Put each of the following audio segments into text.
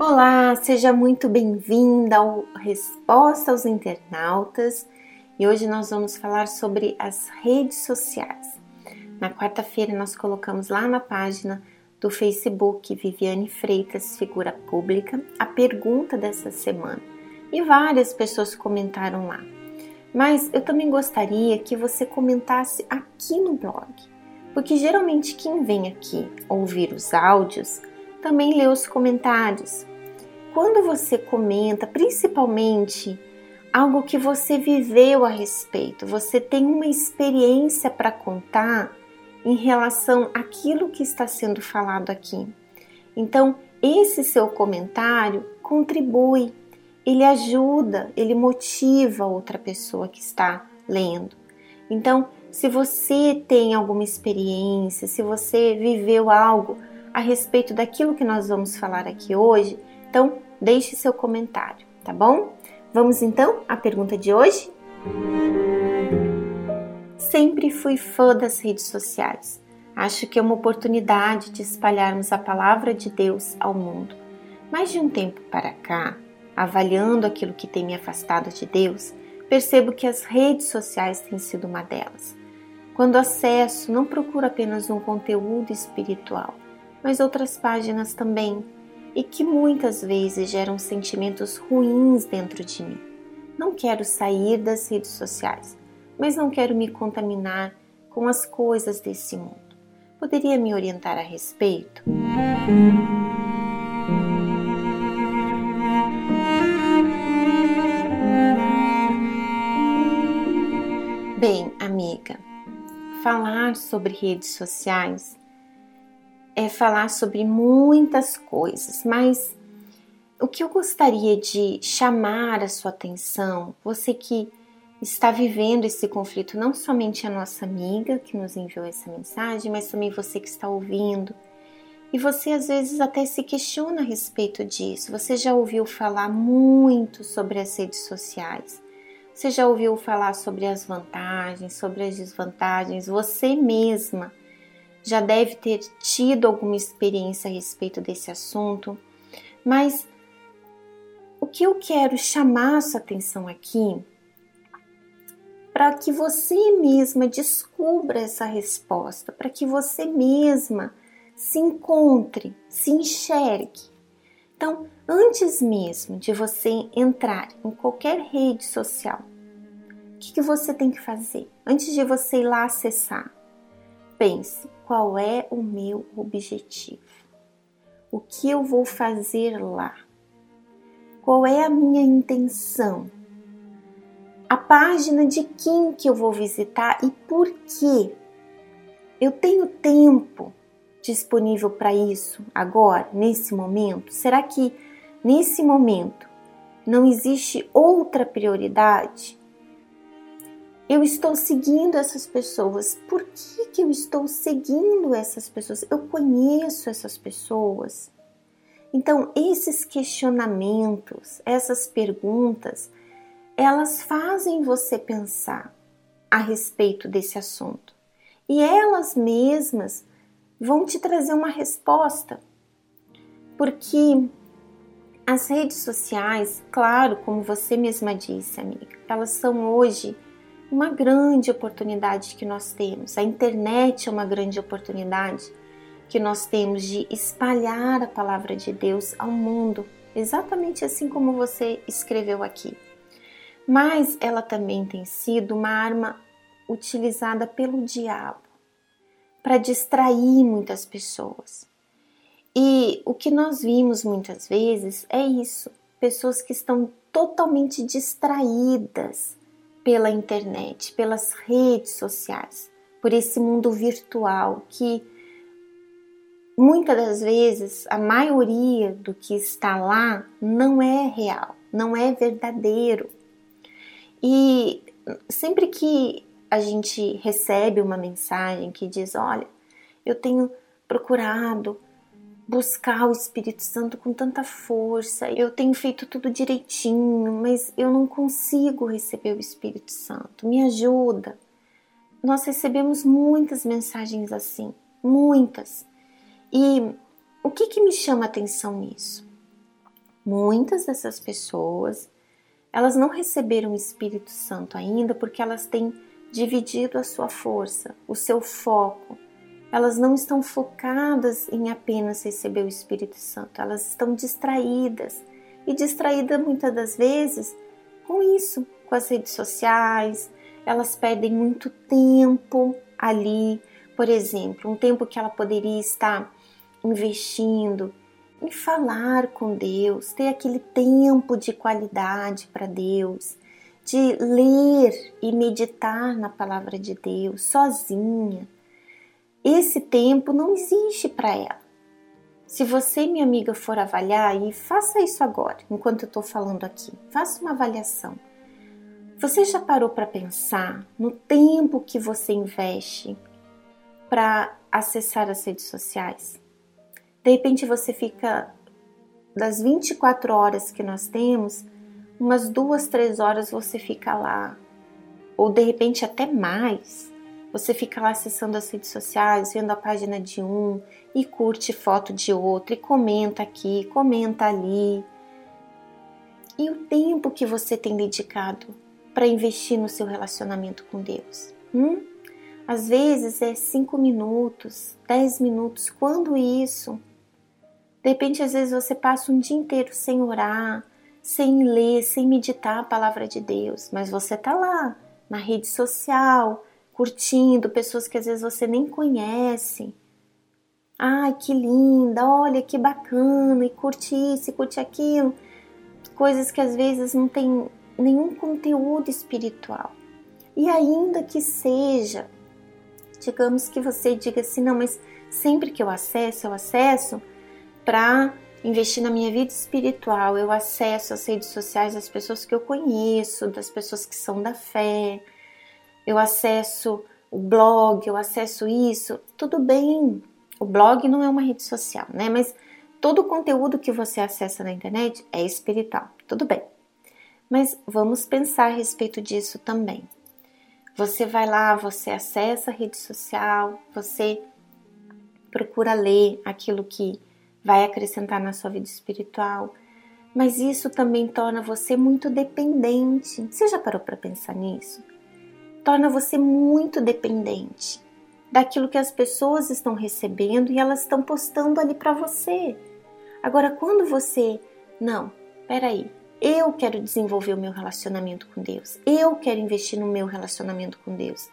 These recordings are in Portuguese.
Olá, seja muito bem-vinda ao Resposta aos Internautas e hoje nós vamos falar sobre as redes sociais. Na quarta-feira nós colocamos lá na página do Facebook Viviane Freitas, figura pública, a pergunta dessa semana e várias pessoas comentaram lá. Mas eu também gostaria que você comentasse aqui no blog, porque geralmente quem vem aqui ouvir os áudios também lê os comentários. Quando você comenta, principalmente algo que você viveu a respeito, você tem uma experiência para contar em relação àquilo que está sendo falado aqui. Então, esse seu comentário contribui, ele ajuda, ele motiva outra pessoa que está lendo. Então, se você tem alguma experiência, se você viveu algo a respeito daquilo que nós vamos falar aqui hoje, então deixe seu comentário, tá bom? Vamos então à pergunta de hoje? Sempre fui fã das redes sociais. Acho que é uma oportunidade de espalharmos a palavra de Deus ao mundo. Mas de um tempo para cá, avaliando aquilo que tem me afastado de Deus, percebo que as redes sociais têm sido uma delas. Quando acesso, não procuro apenas um conteúdo espiritual, mas outras páginas também, e que muitas vezes geram sentimentos ruins dentro de mim. Não quero sair das redes sociais, mas não quero me contaminar com as coisas desse mundo. Poderia me orientar a respeito? Bem, amiga, falar sobre redes sociais é falar sobre muitas coisas, mas o que eu gostaria de chamar a sua atenção, você que está vivendo esse conflito, não somente a nossa amiga que nos enviou essa mensagem, mas também você que está ouvindo. E você às vezes até se questiona a respeito disso. Você já ouviu falar muito sobre as redes sociais. Você já ouviu falar sobre as vantagens, sobre as desvantagens. Você mesma já deve ter tido alguma experiência a respeito desse assunto. Mas o que eu quero chamar a sua atenção aqui para que você mesma descubra essa resposta, para que você mesma se encontre, se enxergue. Então, antes mesmo de você entrar em qualquer rede social, o que, que você tem que fazer? Antes de você ir lá acessar, pense qual é o meu objetivo, o que eu vou fazer lá, qual é a minha intenção a página de quem que eu vou visitar e por quê. Eu tenho tempo disponível para isso agora, nesse momento? Será que nesse momento não existe outra prioridade? Eu estou seguindo essas pessoas. Por que, que eu estou seguindo essas pessoas? Eu conheço essas pessoas. Então, esses questionamentos, essas perguntas, elas fazem você pensar a respeito desse assunto e elas mesmas vão te trazer uma resposta. Porque as redes sociais, claro, como você mesma disse, amiga, elas são hoje uma grande oportunidade que nós temos. A internet é uma grande oportunidade que nós temos de espalhar a palavra de Deus ao mundo, exatamente assim como você escreveu aqui mas ela também tem sido uma arma utilizada pelo diabo para distrair muitas pessoas. E o que nós vimos muitas vezes é isso: pessoas que estão totalmente distraídas pela internet, pelas redes sociais, por esse mundo virtual que muitas das vezes a maioria do que está lá não é real, não é verdadeiro. E sempre que a gente recebe uma mensagem que diz: Olha, eu tenho procurado buscar o Espírito Santo com tanta força. Eu tenho feito tudo direitinho, mas eu não consigo receber o Espírito Santo. Me ajuda. Nós recebemos muitas mensagens assim, muitas. E o que, que me chama a atenção nisso? Muitas dessas pessoas, elas não receberam o Espírito Santo ainda porque elas têm dividido a sua força, o seu foco. Elas não estão focadas em apenas receber o Espírito Santo, elas estão distraídas. E distraídas muitas das vezes com isso, com as redes sociais, elas perdem muito tempo ali, por exemplo, um tempo que ela poderia estar investindo em falar com Deus, ter aquele tempo de qualidade para Deus, de ler e meditar na palavra de Deus sozinha. Esse tempo não existe para ela. Se você, minha amiga, for avaliar, e faça isso agora, enquanto eu estou falando aqui, faça uma avaliação. Você já parou para pensar no tempo que você investe para acessar as redes sociais? De repente você fica das 24 horas que nós temos, umas duas, três horas você fica lá, ou de repente até mais. Você fica lá acessando as redes sociais, vendo a página de um e curte foto de outro, e comenta aqui, comenta ali. E o tempo que você tem dedicado para investir no seu relacionamento com Deus? Hum? Às vezes é cinco minutos, dez minutos, quando isso? De repente, às vezes você passa um dia inteiro sem orar, sem ler, sem meditar a palavra de Deus, mas você tá lá na rede social, curtindo pessoas que às vezes você nem conhece. Ai, que linda, olha que bacana, e curte isso, curte aquilo. Coisas que às vezes não tem nenhum conteúdo espiritual. E ainda que seja, digamos que você diga assim, não, mas sempre que eu acesso, eu acesso para investir na minha vida espiritual. Eu acesso as redes sociais das pessoas que eu conheço, das pessoas que são da fé. Eu acesso o blog, eu acesso isso. Tudo bem. O blog não é uma rede social, né? Mas todo o conteúdo que você acessa na internet é espiritual. Tudo bem. Mas vamos pensar a respeito disso também. Você vai lá, você acessa a rede social, você procura ler aquilo que vai acrescentar na sua vida espiritual, mas isso também torna você muito dependente. Você já parou para pensar nisso? Torna você muito dependente daquilo que as pessoas estão recebendo e elas estão postando ali para você. Agora, quando você, não, peraí, eu quero desenvolver o meu relacionamento com Deus, eu quero investir no meu relacionamento com Deus,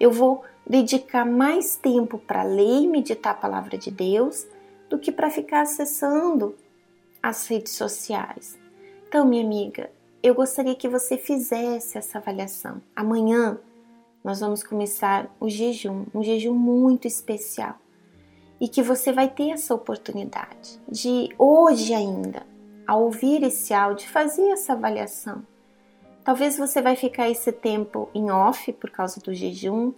eu vou dedicar mais tempo para ler e meditar a palavra de Deus do que para ficar acessando as redes sociais. Então, minha amiga, eu gostaria que você fizesse essa avaliação. Amanhã nós vamos começar o jejum, um jejum muito especial. E que você vai ter essa oportunidade de hoje ainda, ao ouvir esse áudio, fazer essa avaliação. Talvez você vai ficar esse tempo em off por causa do jejum,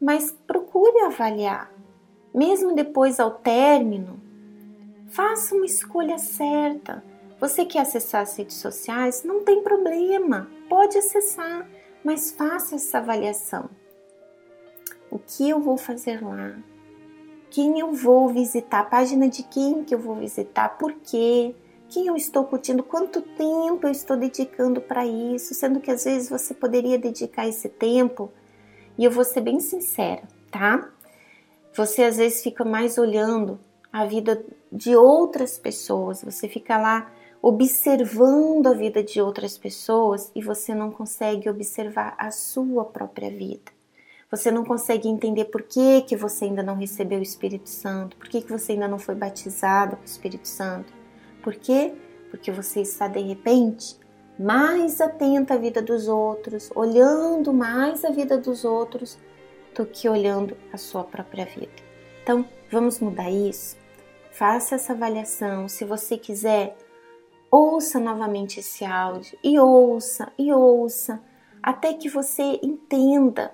mas procure avaliar. Mesmo depois ao término, Faça uma escolha certa. Você quer acessar as redes sociais? Não tem problema, pode acessar, mas faça essa avaliação. O que eu vou fazer lá? Quem eu vou visitar? A página de quem que eu vou visitar? Por quê? Quem eu estou curtindo? Quanto tempo eu estou dedicando para isso? Sendo que às vezes você poderia dedicar esse tempo, e eu vou ser bem sincera, tá? Você às vezes fica mais olhando a vida de outras pessoas, você fica lá observando a vida de outras pessoas e você não consegue observar a sua própria vida. Você não consegue entender por que, que você ainda não recebeu o Espírito Santo, por que, que você ainda não foi batizado com o Espírito Santo. Por quê? Porque você está de repente mais atenta à vida dos outros, olhando mais a vida dos outros do que olhando a sua própria vida. Então, vamos mudar isso? Faça essa avaliação. Se você quiser, ouça novamente esse áudio e ouça e ouça até que você entenda.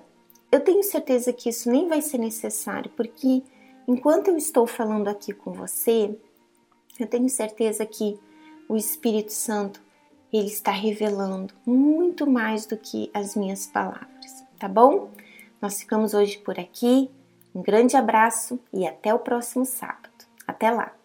Eu tenho certeza que isso nem vai ser necessário, porque enquanto eu estou falando aqui com você, Eu tenho certeza que o Espírito Santo ele está revelando muito mais do que as minhas palavras, tá bom? Nós ficamos hoje por aqui. Um grande abraço e até o próximo sábado. Até lá!